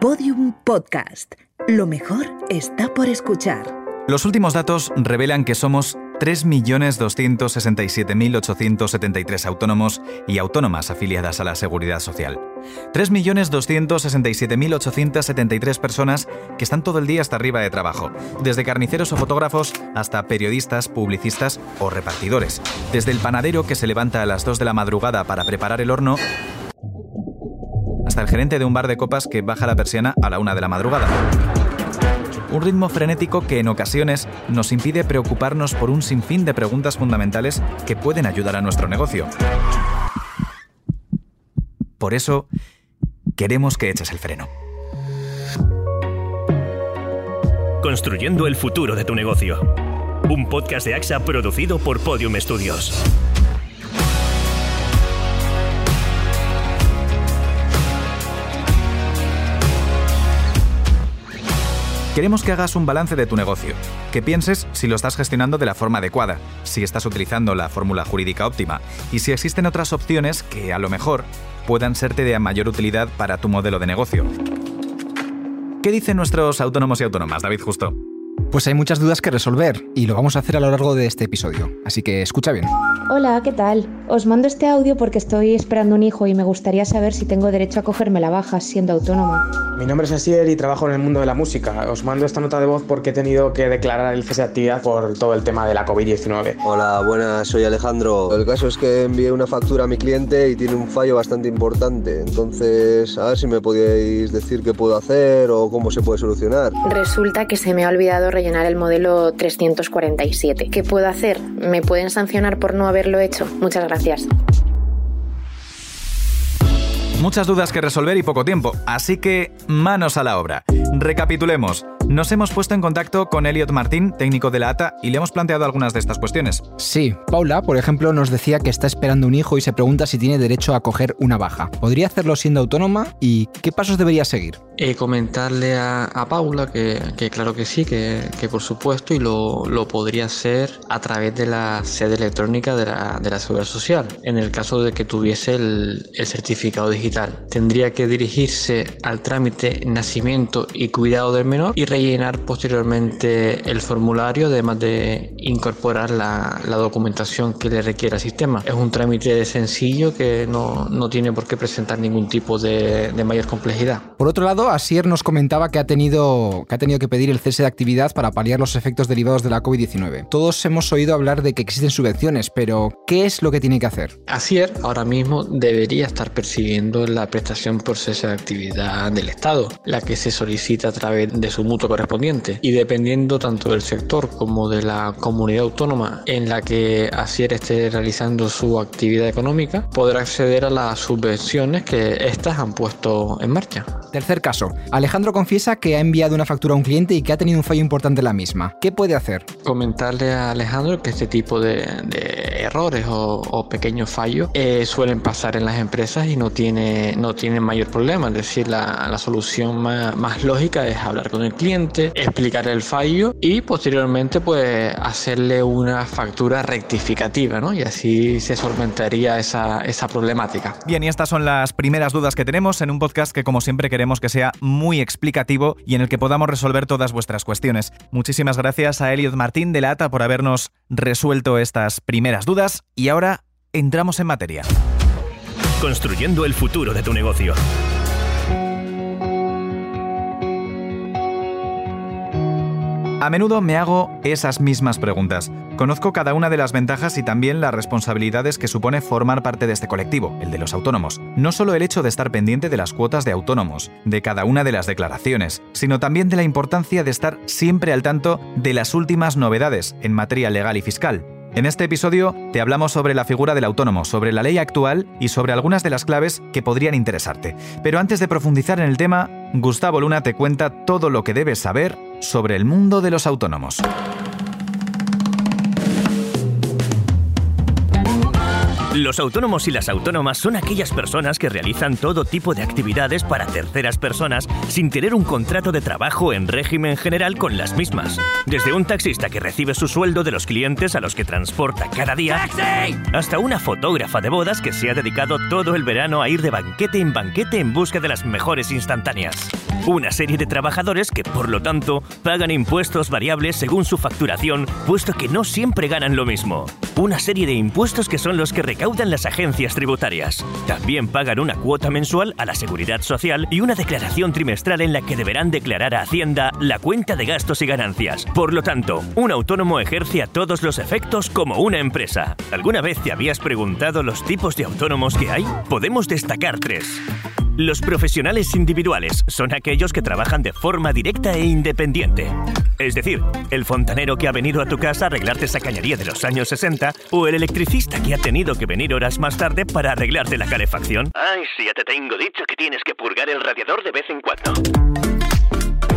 Podium Podcast. Lo mejor está por escuchar. Los últimos datos revelan que somos 3.267.873 autónomos y autónomas afiliadas a la Seguridad Social. 3.267.873 personas que están todo el día hasta arriba de trabajo, desde carniceros o fotógrafos hasta periodistas, publicistas o repartidores, desde el panadero que se levanta a las 2 de la madrugada para preparar el horno hasta el gerente de un bar de copas que baja la persiana a la 1 de la madrugada. Un ritmo frenético que en ocasiones nos impide preocuparnos por un sinfín de preguntas fundamentales que pueden ayudar a nuestro negocio. Por eso, queremos que eches el freno. Construyendo el futuro de tu negocio. Un podcast de AXA producido por Podium Studios. Queremos que hagas un balance de tu negocio, que pienses si lo estás gestionando de la forma adecuada, si estás utilizando la fórmula jurídica óptima y si existen otras opciones que a lo mejor puedan serte de mayor utilidad para tu modelo de negocio. ¿Qué dicen nuestros autónomos y autónomas, David Justo? Pues hay muchas dudas que resolver y lo vamos a hacer a lo largo de este episodio, así que escucha bien. Hola, ¿qué tal? Os mando este audio porque estoy esperando un hijo y me gustaría saber si tengo derecho a cogerme la baja siendo autónoma. Mi nombre es Asier y trabajo en el mundo de la música. Os mando esta nota de voz porque he tenido que declarar el cese de actividad por todo el tema de la COVID-19. Hola, buenas, soy Alejandro. El caso es que envié una factura a mi cliente y tiene un fallo bastante importante. Entonces, a ver si me podíais decir qué puedo hacer o cómo se puede solucionar. Resulta que se me ha olvidado rellenar el modelo 347. ¿Qué puedo hacer? ¿Me pueden sancionar por no haberlo hecho? Muchas gracias. Muchas dudas que resolver y poco tiempo, así que manos a la obra. Recapitulemos. Nos hemos puesto en contacto con Elliot Martín, técnico de la ATA, y le hemos planteado algunas de estas cuestiones. Sí, Paula, por ejemplo, nos decía que está esperando un hijo y se pregunta si tiene derecho a coger una baja. ¿Podría hacerlo siendo autónoma y qué pasos debería seguir? Eh, comentarle a, Paula que, claro que sí, que, por supuesto, y lo, podría hacer a través de la sede electrónica de la, de la Seguridad Social, en el caso de que tuviese el, el certificado digital. Tendría que dirigirse al trámite nacimiento y cuidado del menor y rellenar posteriormente el formulario, además de incorporar la, documentación que le requiera el sistema. Es un trámite sencillo que no, tiene por qué presentar ningún tipo de, mayor complejidad. Por otro lado, Asier nos comentaba que ha, tenido, que ha tenido que pedir el cese de actividad para paliar los efectos derivados de la COVID-19. Todos hemos oído hablar de que existen subvenciones, pero ¿qué es lo que tiene que hacer? Asier ahora mismo debería estar percibiendo la prestación por cese de actividad del Estado, la que se solicita a través de su mutuo correspondiente y dependiendo tanto del sector como de la comunidad autónoma en la que Asier esté realizando su actividad económica, podrá acceder a las subvenciones que éstas han puesto en marcha. Tercer caso. Alejandro confiesa que ha enviado una factura a un cliente y que ha tenido un fallo importante en la misma. ¿Qué puede hacer? Comentarle a Alejandro que este tipo de, errores o, pequeños fallos eh, suelen pasar en las empresas y no tiene, no tiene mayor problema. Es decir, la, solución más, más lógica es hablar con el cliente, explicar el fallo y posteriormente pues hacerle una factura rectificativa, ¿no? Y así se solventaría esa, esa problemática. Bien, y estas son las primeras dudas que tenemos en un podcast que como siempre queremos que sea muy explicativo y en el que podamos resolver todas vuestras cuestiones. Muchísimas gracias a Elliot Martín de la ATA por habernos resuelto estas primeras dudas y ahora entramos en materia. Construyendo el futuro de tu negocio. A menudo me hago esas mismas preguntas. Conozco cada una de las ventajas y también las responsabilidades que supone formar parte de este colectivo, el de los autónomos. No solo el hecho de estar pendiente de las cuotas de autónomos, de cada una de las declaraciones, sino también de la importancia de estar siempre al tanto de las últimas novedades en materia legal y fiscal. En este episodio te hablamos sobre la figura del autónomo, sobre la ley actual y sobre algunas de las claves que podrían interesarte. Pero antes de profundizar en el tema, Gustavo Luna te cuenta todo lo que debes saber sobre el mundo de los autónomos. Los autónomos y las autónomas son aquellas personas que realizan todo tipo de actividades para terceras personas sin tener un contrato de trabajo en régimen general con las mismas. Desde un taxista que recibe su sueldo de los clientes a los que transporta cada día, hasta una fotógrafa de bodas que se ha dedicado todo el verano a ir de banquete en banquete en busca de las mejores instantáneas. Una serie de trabajadores que, por lo tanto, pagan impuestos variables según su facturación, puesto que no siempre ganan lo mismo. Una serie de impuestos que son los que recaudan las agencias tributarias. También pagan una cuota mensual a la seguridad social y una declaración trimestral en la que deberán declarar a Hacienda la cuenta de gastos y ganancias. Por lo tanto, un autónomo ejerce a todos los efectos como una empresa. ¿Alguna vez te habías preguntado los tipos de autónomos que hay? Podemos destacar tres. Los profesionales individuales son aquellos que trabajan de forma directa e independiente. Es decir, el fontanero que ha venido a tu casa a arreglarte esa cañería de los años 60 o el electricista que ha tenido que venir horas más tarde para arreglarte la calefacción. Ay, sí, ya te tengo dicho que tienes que purgar el radiador de vez en cuando.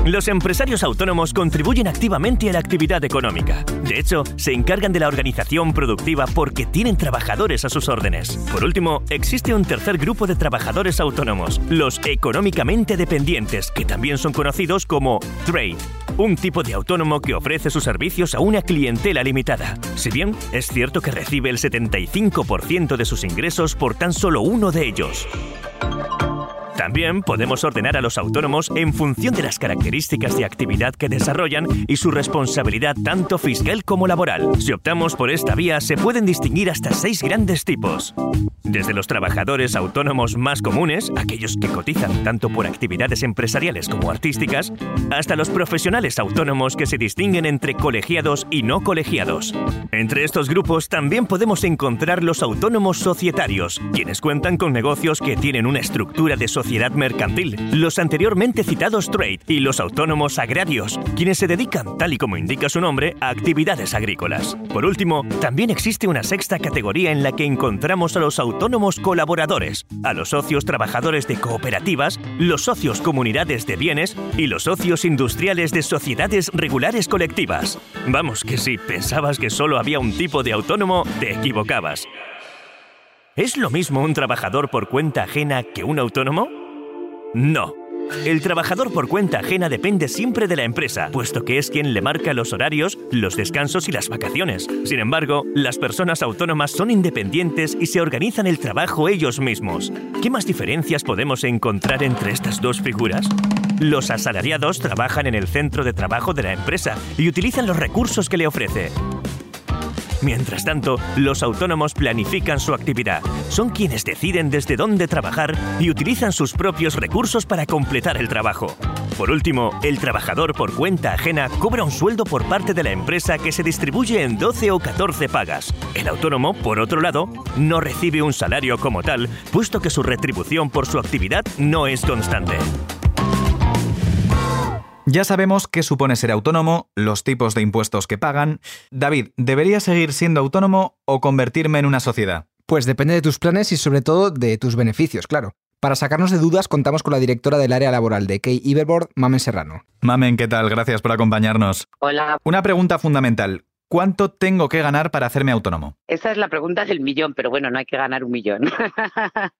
Los empresarios autónomos contribuyen activamente a la actividad económica. De hecho, se encargan de la organización productiva porque tienen trabajadores a sus órdenes. Por último, existe un tercer grupo de trabajadores autónomos, los económicamente dependientes, que también son conocidos como trade, un tipo de autónomo que ofrece sus servicios a una clientela limitada. Si bien es cierto que recibe el 75% de sus ingresos por tan solo uno de ellos. También podemos ordenar a los autónomos en función de las características de actividad que desarrollan y su responsabilidad tanto fiscal como laboral. Si optamos por esta vía, se pueden distinguir hasta seis grandes tipos. Desde los trabajadores autónomos más comunes, aquellos que cotizan tanto por actividades empresariales como artísticas, hasta los profesionales autónomos que se distinguen entre colegiados y no colegiados. Entre estos grupos también podemos encontrar los autónomos societarios, quienes cuentan con negocios que tienen una estructura de sociedad mercantil, los anteriormente citados trade y los autónomos agrarios, quienes se dedican, tal y como indica su nombre, a actividades agrícolas. Por último, también existe una sexta categoría en la que encontramos a los autónomos colaboradores, a los socios trabajadores de cooperativas, los socios comunidades de bienes y los socios industriales de sociedades regulares colectivas. Vamos, que si pensabas que solo había un tipo de autónomo, te equivocabas. ¿Es lo mismo un trabajador por cuenta ajena que un autónomo? No. El trabajador por cuenta ajena depende siempre de la empresa, puesto que es quien le marca los horarios, los descansos y las vacaciones. Sin embargo, las personas autónomas son independientes y se organizan el trabajo ellos mismos. ¿Qué más diferencias podemos encontrar entre estas dos figuras? Los asalariados trabajan en el centro de trabajo de la empresa y utilizan los recursos que le ofrece. Mientras tanto, los autónomos planifican su actividad. Son quienes deciden desde dónde trabajar y utilizan sus propios recursos para completar el trabajo. Por último, el trabajador por cuenta ajena cobra un sueldo por parte de la empresa que se distribuye en 12 o 14 pagas. El autónomo, por otro lado, no recibe un salario como tal, puesto que su retribución por su actividad no es constante. Ya sabemos qué supone ser autónomo, los tipos de impuestos que pagan. David, ¿debería seguir siendo autónomo o convertirme en una sociedad? Pues depende de tus planes y sobre todo de tus beneficios, claro. Para sacarnos de dudas contamos con la directora del área laboral de Key Iberboard, Mamen Serrano. Mamen, ¿qué tal? Gracias por acompañarnos. Hola. Una pregunta fundamental. ¿Cuánto tengo que ganar para hacerme autónomo? Esa es la pregunta del millón, pero bueno, no hay que ganar un millón.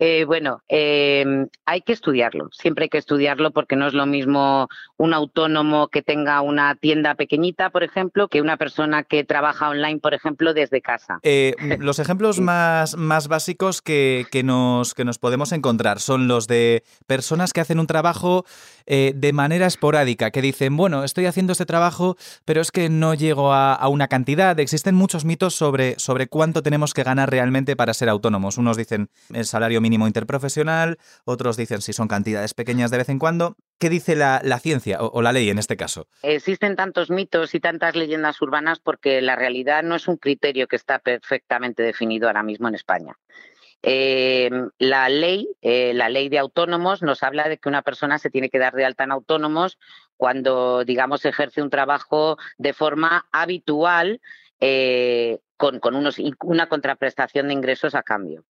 eh, bueno, eh, hay que estudiarlo, siempre hay que estudiarlo porque no es lo mismo un autónomo que tenga una tienda pequeñita, por ejemplo, que una persona que trabaja online, por ejemplo, desde casa. Eh, los ejemplos más, más básicos que, que, nos, que nos podemos encontrar son los de personas que hacen un trabajo eh, de manera esporádica, que dicen, bueno, estoy haciendo este trabajo, pero es que no llego a a, una cantidad. Existen muchos mitos sobre, sobre cuánto tenemos que ganar realmente para ser autónomos. Unos dicen el salario mínimo interprofesional, otros dicen si son cantidades pequeñas de vez en cuando. ¿Qué dice la, la ciencia o, o, la ley en este caso? Existen tantos mitos y tantas leyendas urbanas porque la realidad no es un criterio que está perfectamente definido ahora mismo en España. Eh, la ley, eh, la ley de autónomos, nos habla de que una persona se tiene que dar de alta en autónomos cuando, digamos, ejerce un trabajo de forma habitual eh, con, una contraprestación de ingresos a cambio.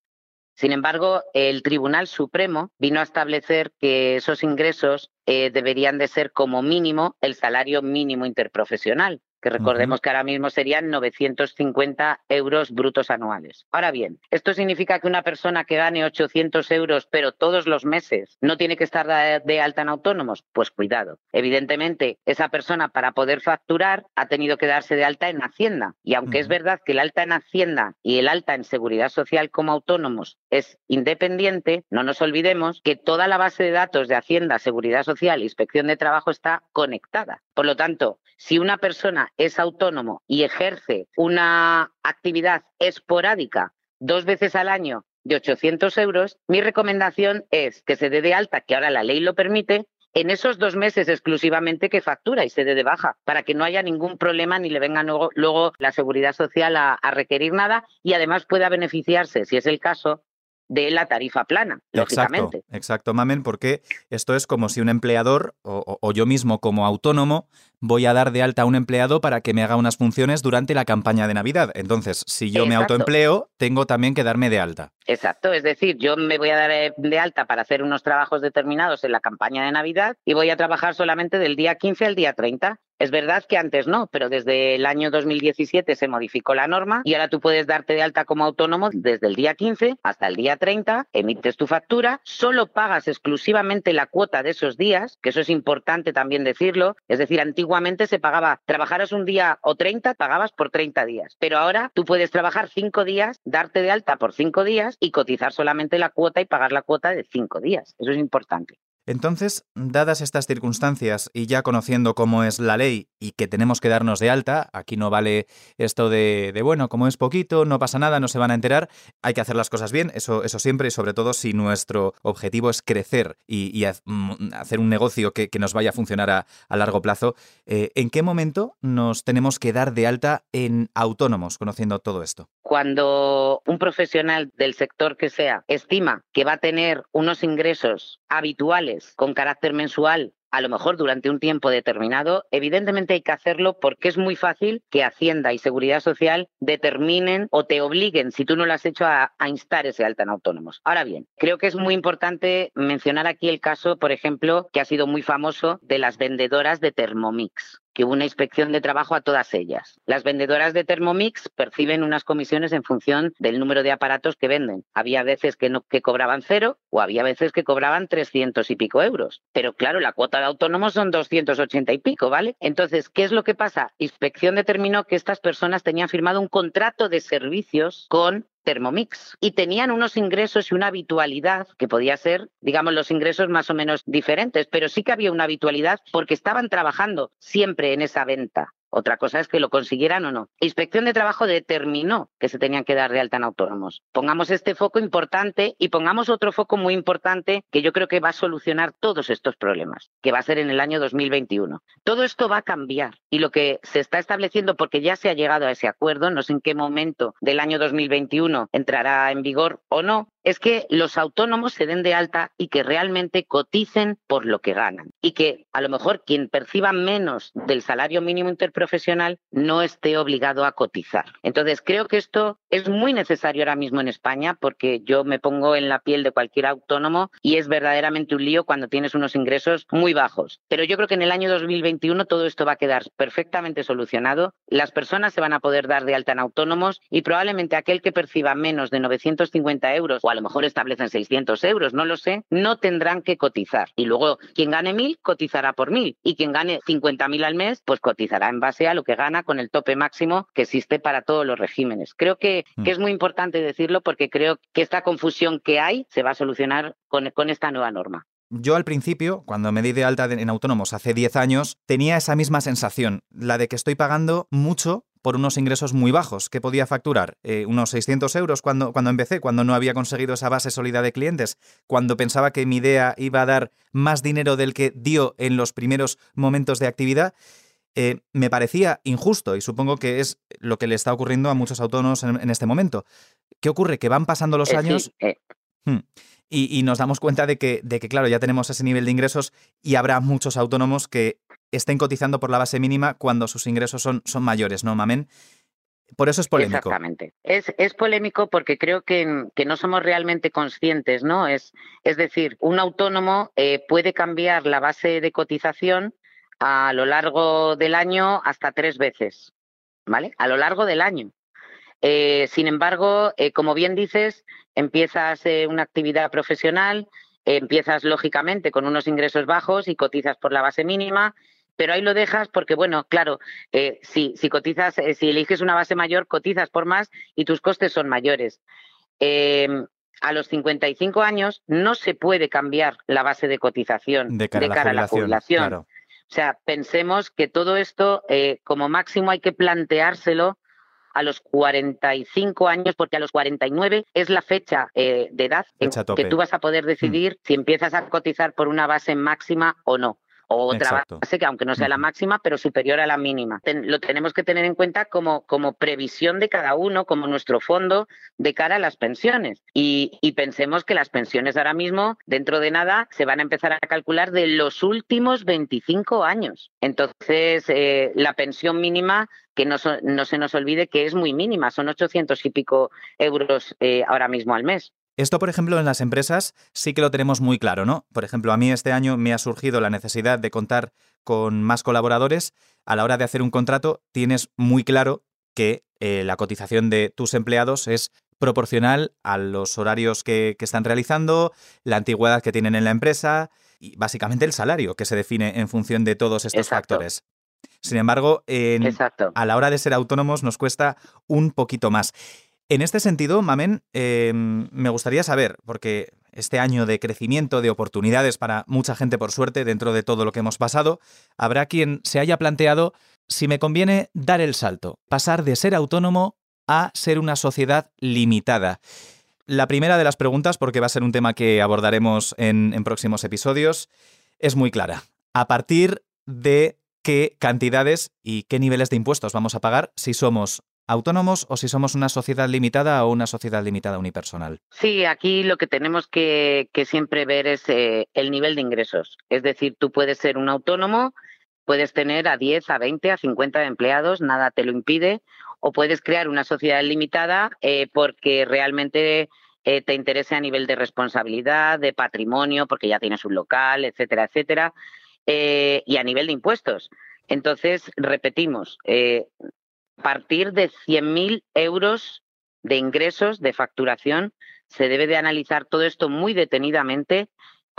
Sin embargo, el Tribunal Supremo vino a establecer que esos ingresos eh, deberían de ser como mínimo el salario mínimo interprofesional. Que recordemos que ahora mismo serían 950 euros brutos anuales. Ahora bien, ¿esto significa que una persona que gane 800 euros, pero todos los meses, no tiene que estar de alta en autónomos? Pues cuidado. Evidentemente, esa persona para poder facturar ha tenido que darse de alta en Hacienda. Y aunque es verdad que el alta en Hacienda y el alta en Seguridad Social como autónomos es independiente, no nos olvidemos que toda la base de datos de Hacienda, Seguridad Social e Inspección de Trabajo está conectada. Por lo tanto, si una persona es autónomo y ejerce una actividad esporádica dos veces al año de 800 euros, mi recomendación es que se dé de alta, que ahora la ley lo permite, en esos dos meses exclusivamente que factura y se dé de baja, para que no haya ningún problema ni le venga luego, la seguridad social a, a requerir nada y además pueda beneficiarse, si es el caso, de la tarifa plana, lógicamente. Exacto, exacto, Mamen, porque esto es como si un empleador o, yo mismo como autónomo voy a dar de alta a un empleado para que me haga unas funciones durante la campaña de Navidad. Entonces, si yo me autoempleo, tengo también que darme de alta. Exacto, es decir, yo me voy a dar eh, de alta para hacer unos trabajos determinados en la campaña de Navidad y voy a trabajar solamente del día 15 al día 30. Es verdad que antes no, pero desde el año 2017 se modificó la norma y ahora tú puedes darte de alta como autónomo desde el día 15 hasta el día 30, emites tu factura, solo pagas exclusivamente la cuota de esos días, que eso es importante también decirlo, es decir, antiguamente se pagaba, trabajaras un día o 30, pagabas por 30 días, pero ahora tú puedes trabajar 5 días, darte de alta por 5 días y cotizar solamente la cuota y pagar la cuota de 5 días. Eso es importante. Entonces, dadas estas circunstancias y ya conociendo cómo es la ley y que tenemos que darnos de alta, aquí no vale esto de, bueno, como es poquito, no pasa nada, no se van a enterar, hay que hacer las cosas bien, eso, eso siempre y sobre todo si nuestro objetivo es crecer y, mm, hacer un negocio que, nos vaya a funcionar a, largo plazo, eh, ¿en qué momento nos tenemos que dar de alta en autónomos conociendo todo esto? Cuando un profesional del sector que sea estima que va a tener unos ingresos habituales con carácter mensual a lo mejor durante un tiempo determinado, evidentemente hay que hacerlo porque es muy fácil que Hacienda y Seguridad Social determinen o te obliguen, si tú no lo has hecho, a, instar ese alta en autónomos. Ahora bien, creo que es muy importante mencionar aquí el caso, por ejemplo, que ha sido muy famoso de las vendedoras de Thermomix que hubo una inspección de trabajo a todas ellas. Las vendedoras de Thermomix perciben unas comisiones en función del número de aparatos que venden. Había veces que, no, que cobraban cero o había veces que cobraban 300 y pico euros. Pero claro, la cuota de autónomos son 280 y pico, ¿vale? Entonces, ¿qué es lo que pasa? Inspección determinó que estas personas tenían firmado un contrato de servicios con Thermomix y tenían unos ingresos y una habitualidad que podía ser, digamos, los ingresos más o menos diferentes, pero sí que había una habitualidad porque estaban trabajando siempre en esa venta. Otra cosa es que lo consiguieran o no. Inspección de Trabajo determinó que se tenían que dar de alta en autónomos. Pongamos este foco importante y pongamos otro foco muy importante que yo creo que va a solucionar todos estos problemas, que va a ser en el año 2021. Todo esto va a cambiar y lo que se está estableciendo, porque ya se ha llegado a ese acuerdo, no sé en qué momento del año 2021 entrará en vigor o no, es que los autónomos se den de alta y que realmente coticen por lo que ganan. Y que a lo mejor quien perciba menos del salario mínimo interprofesional no esté obligado a cotizar. Entonces, creo que esto es muy necesario ahora mismo en España porque yo me pongo en la piel de cualquier autónomo y es verdaderamente un lío cuando tienes unos ingresos muy bajos. Pero yo creo que en el año 2021 todo esto va a quedar perfectamente solucionado. Las personas se van a poder dar de alta en autónomos y probablemente aquel que perciba menos de 950 euros a lo mejor establecen 600 euros, no lo sé, no tendrán que cotizar. Y luego quien gane 1.000 cotizará por 1.000 y quien gane 50.000 al mes pues cotizará en base a lo que gana con el tope máximo que existe para todos los regímenes. Creo que, mm. es muy importante decirlo porque creo que esta confusión que hay se va a solucionar con, con esta nueva norma. Yo al principio, cuando me di de alta en autónomos hace 10 años, tenía esa misma sensación, la de que estoy pagando mucho por unos ingresos muy bajos. que podía facturar? Eh, unos 600 euros cuando, cuando empecé, cuando no había conseguido esa base sólida de clientes, cuando pensaba que mi idea iba a dar más dinero del que dio en los primeros momentos de actividad. Eh, me parecía injusto y supongo que es lo que le está ocurriendo a muchos autónomos en, este momento. ¿Qué ocurre? Que van pasando los eh, años hmm, y, nos damos cuenta de que, de que, claro, ya tenemos ese nivel de ingresos y habrá muchos autónomos que estén cotizando por la base mínima cuando sus ingresos son, son mayores, ¿no, Mamen? Por eso es polémico. Exactamente. Es, es polémico porque creo que, que, no somos realmente conscientes, ¿no? Es, es decir, un autónomo eh, puede cambiar la base de cotización a lo largo del año hasta tres veces, ¿vale? A lo largo del año. Eh, sin embargo, eh, como bien dices, empiezas una actividad profesional, empiezas lógicamente con unos ingresos bajos y cotizas por la base mínima, pero ahí lo dejas porque, bueno, claro, si, si, cotizas, si eliges una base mayor, cotizas por más y tus costes son mayores. Em, a los 55 años no se puede cambiar la base de cotización de cara, a, la jubilación. O sea, pensemos que todo esto, como máximo, hay que planteárselo a los 45 años, porque a los 49 es la fecha eh, de edad en que tú vas a poder decidir si empiezas a cotizar por una base máxima o no o otra base que aunque no sea la máxima, pero superior a la mínima. lo tenemos que tener en cuenta como, como previsión de cada uno, como nuestro fondo de cara a las pensiones. Y, pensemos que las pensiones ahora mismo, dentro de nada, se van a empezar a calcular de los últimos 25 años. Entonces, eh, la pensión mínima que no, no, se nos olvide que es muy mínima, son 800 y pico euros eh, ahora mismo al mes. Esto, por ejemplo, en las empresas sí que lo tenemos muy claro, ¿no? Por ejemplo, a mí este año me ha surgido la necesidad de contar con más colaboradores. A la hora de hacer un contrato, tienes muy claro que eh, la cotización de tus empleados es proporcional a los horarios que, están realizando, la antigüedad que tienen en la empresa y básicamente el salario que se define en función de todos estos factores. Sin embargo, a la hora de ser autónomos nos cuesta un poquito más. En este sentido, Mamen, em, me gustaría saber, porque este año de crecimiento, de oportunidades para mucha gente, por suerte, dentro de todo lo que hemos pasado, habrá quien se haya planteado si me conviene dar el salto, pasar de ser autónomo a ser una sociedad limitada. La primera de las preguntas, porque va a ser un tema que abordaremos en, en próximos episodios, es muy clara. ¿A partir de qué cantidades y qué niveles de impuestos vamos a pagar si somos autónomos o si somos una sociedad limitada o una sociedad limitada unipersonal? Sí, aquí lo que tenemos que, siempre ver es eh, el nivel de ingresos. Es decir, tú puedes ser un autónomo, puedes tener a 10, a 20, a 50 empleados, nada te lo impide, o puedes crear una sociedad limitada eh, porque realmente eh, te interese a nivel de responsabilidad, de patrimonio, porque ya tienes un local, etcétera, etcétera, y a nivel de impuestos. Entonces, repetimos, partir de 100.000 euros de ingresos, de facturación. Se debe de analizar todo esto muy detenidamente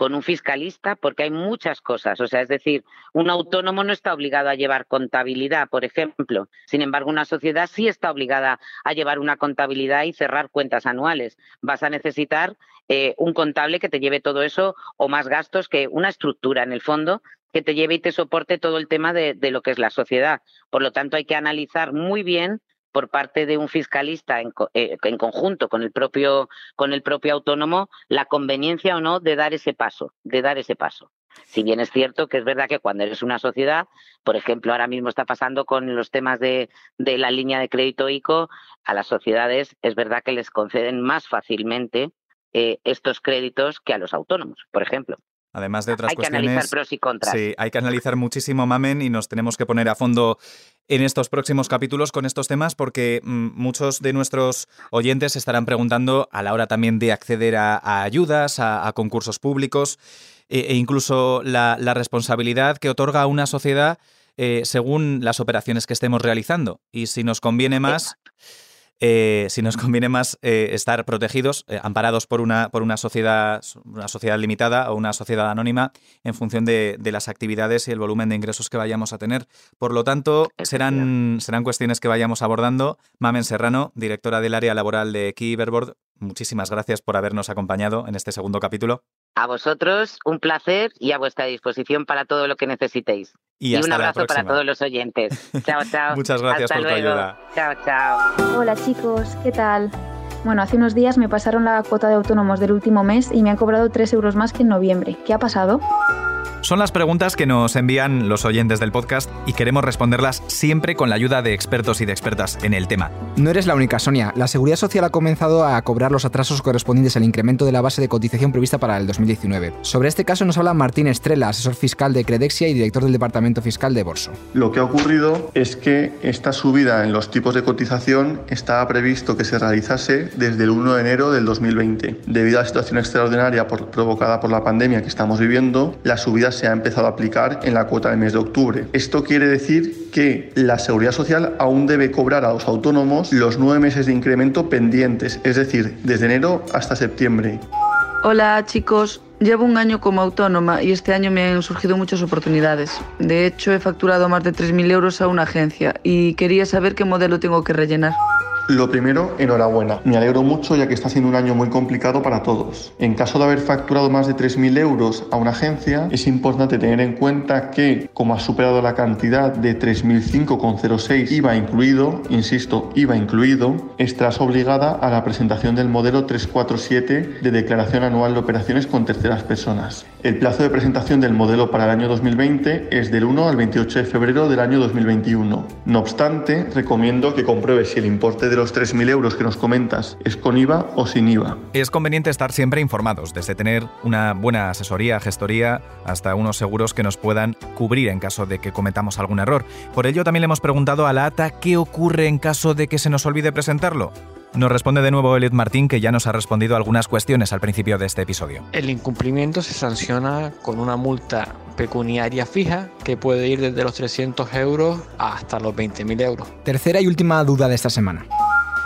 con un fiscalista porque hay muchas cosas. O sea, es decir, un autónomo no está obligado a llevar contabilidad, por ejemplo. Sin embargo, una sociedad sí está obligada a llevar una contabilidad y cerrar cuentas anuales. Vas a necesitar eh, un contable que te lleve todo eso o más gastos que una estructura en el fondo que te lleve y te soporte todo el tema de, lo que es la sociedad. Por lo tanto, hay que analizar muy bien por parte de un fiscalista en, eh, en, conjunto con el propio con el propio autónomo la conveniencia o no de dar ese paso, de dar ese paso. Si bien es cierto que es verdad que cuando eres una sociedad, por ejemplo, ahora mismo está pasando con los temas de, de la línea de crédito ICO, a las sociedades es verdad que les conceden más fácilmente eh, estos créditos que a los autónomos, por ejemplo. Además de otras cuestiones. Hay que analizar pros y contras. Sí, hay que analizar muchísimo, Mamen, y nos tenemos que poner a fondo en estos próximos capítulos con estos temas porque mm, muchos de nuestros oyentes estarán preguntando a la hora también de acceder a, ayudas, a, concursos públicos e, e incluso la, responsabilidad que otorga una sociedad eh, según las operaciones que estemos realizando. Y si nos conviene más. Eh, si nos conviene más eh, estar protegidos, eh, amparados por una, por una sociedad, una sociedad limitada o una sociedad anónima en función de, las actividades y el volumen de ingresos que vayamos a tener. Por lo tanto, serán, serán cuestiones que vayamos abordando. Mamen Serrano, directora del área laboral de Key muchísimas gracias por habernos acompañado en este segundo capítulo. A vosotros, un placer y a vuestra disposición para todo lo que necesitéis. Y, un abrazo para todos los oyentes. Chao, chao. Muchas gracias por tu ayuda. Chao, chao. Hola chicos, ¿qué tal? Bueno, hace unos días me pasaron la cuota de autónomos del último mes y me han cobrado 3 euros más que en noviembre. ¿Qué ha pasado? Son las preguntas que nos envían los oyentes del podcast y queremos responderlas siempre con la ayuda de expertos y de expertas en el tema. No eres la única, Sonia. La Seguridad Social ha comenzado a cobrar los atrasos correspondientes al incremento de la base de cotización prevista para el 2019. Sobre este caso nos habla Martín Estrella, asesor fiscal de Credexia y director del Departamento Fiscal de Borso. Lo que ha ocurrido es que esta subida en los tipos de cotización estaba previsto que se realizase desde el 1 de enero del 2020. Debido a la situación extraordinaria provocada por la pandemia que estamos viviendo, la subida se ha empezado a aplicar en la cuota del mes de octubre. Esto quiere decir que la Seguridad Social aún debe cobrar a los autónomos los nueve meses de incremento pendientes, es decir, desde enero hasta septiembre. Hola chicos, llevo un año como autónoma y este año me han surgido muchas oportunidades. De hecho, he facturado más de 3.000 euros a una agencia y quería saber qué modelo tengo que rellenar. Lo primero, enhorabuena. Me alegro mucho ya que está siendo un año muy complicado para todos. En caso de haber facturado más de 3.000 euros a una agencia, es importante tener en cuenta que, como ha superado la cantidad de 3.005,06 IVA incluido, insisto, IVA incluido, estarás obligada a la presentación del modelo 347 de declaración anual de operaciones con terceras personas. El plazo de presentación del modelo para el año 2020 es del 1 al 28 de febrero del año 2021. No obstante, recomiendo que compruebes si el importe de los 3.000 euros que nos comentas es con IVA o sin IVA. Es conveniente estar siempre informados, desde tener una buena asesoría, gestoría, hasta unos seguros que nos puedan cubrir en caso de que cometamos algún error. Por ello también le hemos preguntado a la ATA qué ocurre en caso de que se nos olvide presentarlo. Nos responde de nuevo Elliot Martín, que ya nos ha respondido algunas cuestiones al principio de este episodio. El incumplimiento se sanciona con una multa pecuniaria fija que puede ir desde los 300 euros hasta los 20.000 euros. Tercera y última duda de esta semana.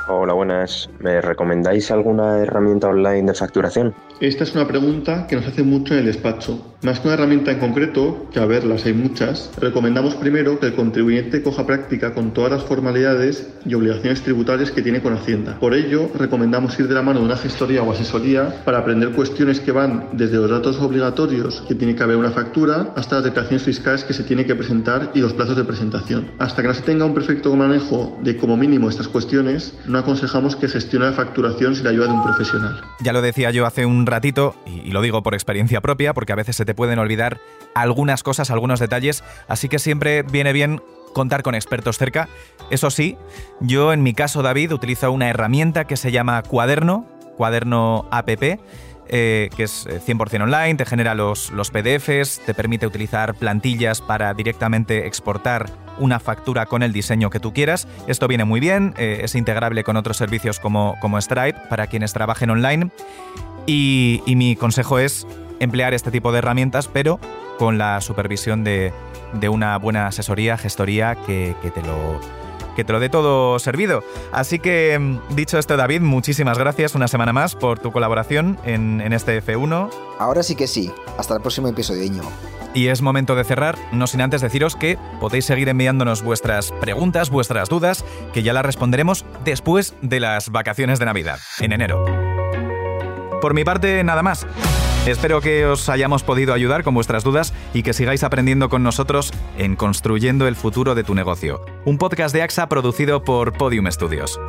Hola, buenas. ¿Me recomendáis alguna herramienta online de facturación? Esta es una pregunta que nos hace mucho en el despacho. Más que una herramienta en concreto, que a verlas hay muchas, recomendamos primero que el contribuyente coja práctica con todas las formalidades y obligaciones tributarias que tiene con Hacienda. Por ello, recomendamos ir de la mano de una gestoría o asesoría para aprender cuestiones que van desde los datos obligatorios que tiene que haber una factura hasta las declaraciones fiscales que se tiene que presentar y los plazos de presentación. Hasta que no se tenga un perfecto manejo de como mínimo estas cuestiones, no aconsejamos que gestione la facturación sin la ayuda de un profesional. Ya lo decía yo hace un ratito, y lo digo por experiencia propia, porque a veces se te pueden olvidar algunas cosas, algunos detalles, así que siempre viene bien contar con expertos cerca. Eso sí, yo en mi caso, David, utilizo una herramienta que se llama Cuaderno, Cuaderno APP, eh, que es 100% online, te genera los, los PDFs, te permite utilizar plantillas para directamente exportar una factura con el diseño que tú quieras. Esto viene muy bien, eh, es integrable con otros servicios como, como Stripe para quienes trabajen online. Y, y, mi consejo es emplear este tipo de herramientas, pero con la supervisión de, de una buena asesoría, gestoría que, que te lo que te lo dé todo servido. Así que, mm, dicho esto, David, muchísimas gracias una semana más por tu colaboración en, en este F1. Ahora sí que sí. Hasta el próximo episodio, Íñigo. Y es momento de cerrar, no sin antes deciros que podéis seguir enviándonos vuestras preguntas, vuestras dudas, que ya las responderemos después de las vacaciones de Navidad, en enero. Por mi parte, nada más. Espero que os hayamos podido ayudar con vuestras dudas y que sigáis aprendiendo con nosotros en Construyendo el futuro de tu negocio, un podcast de AXA producido por Podium Studios.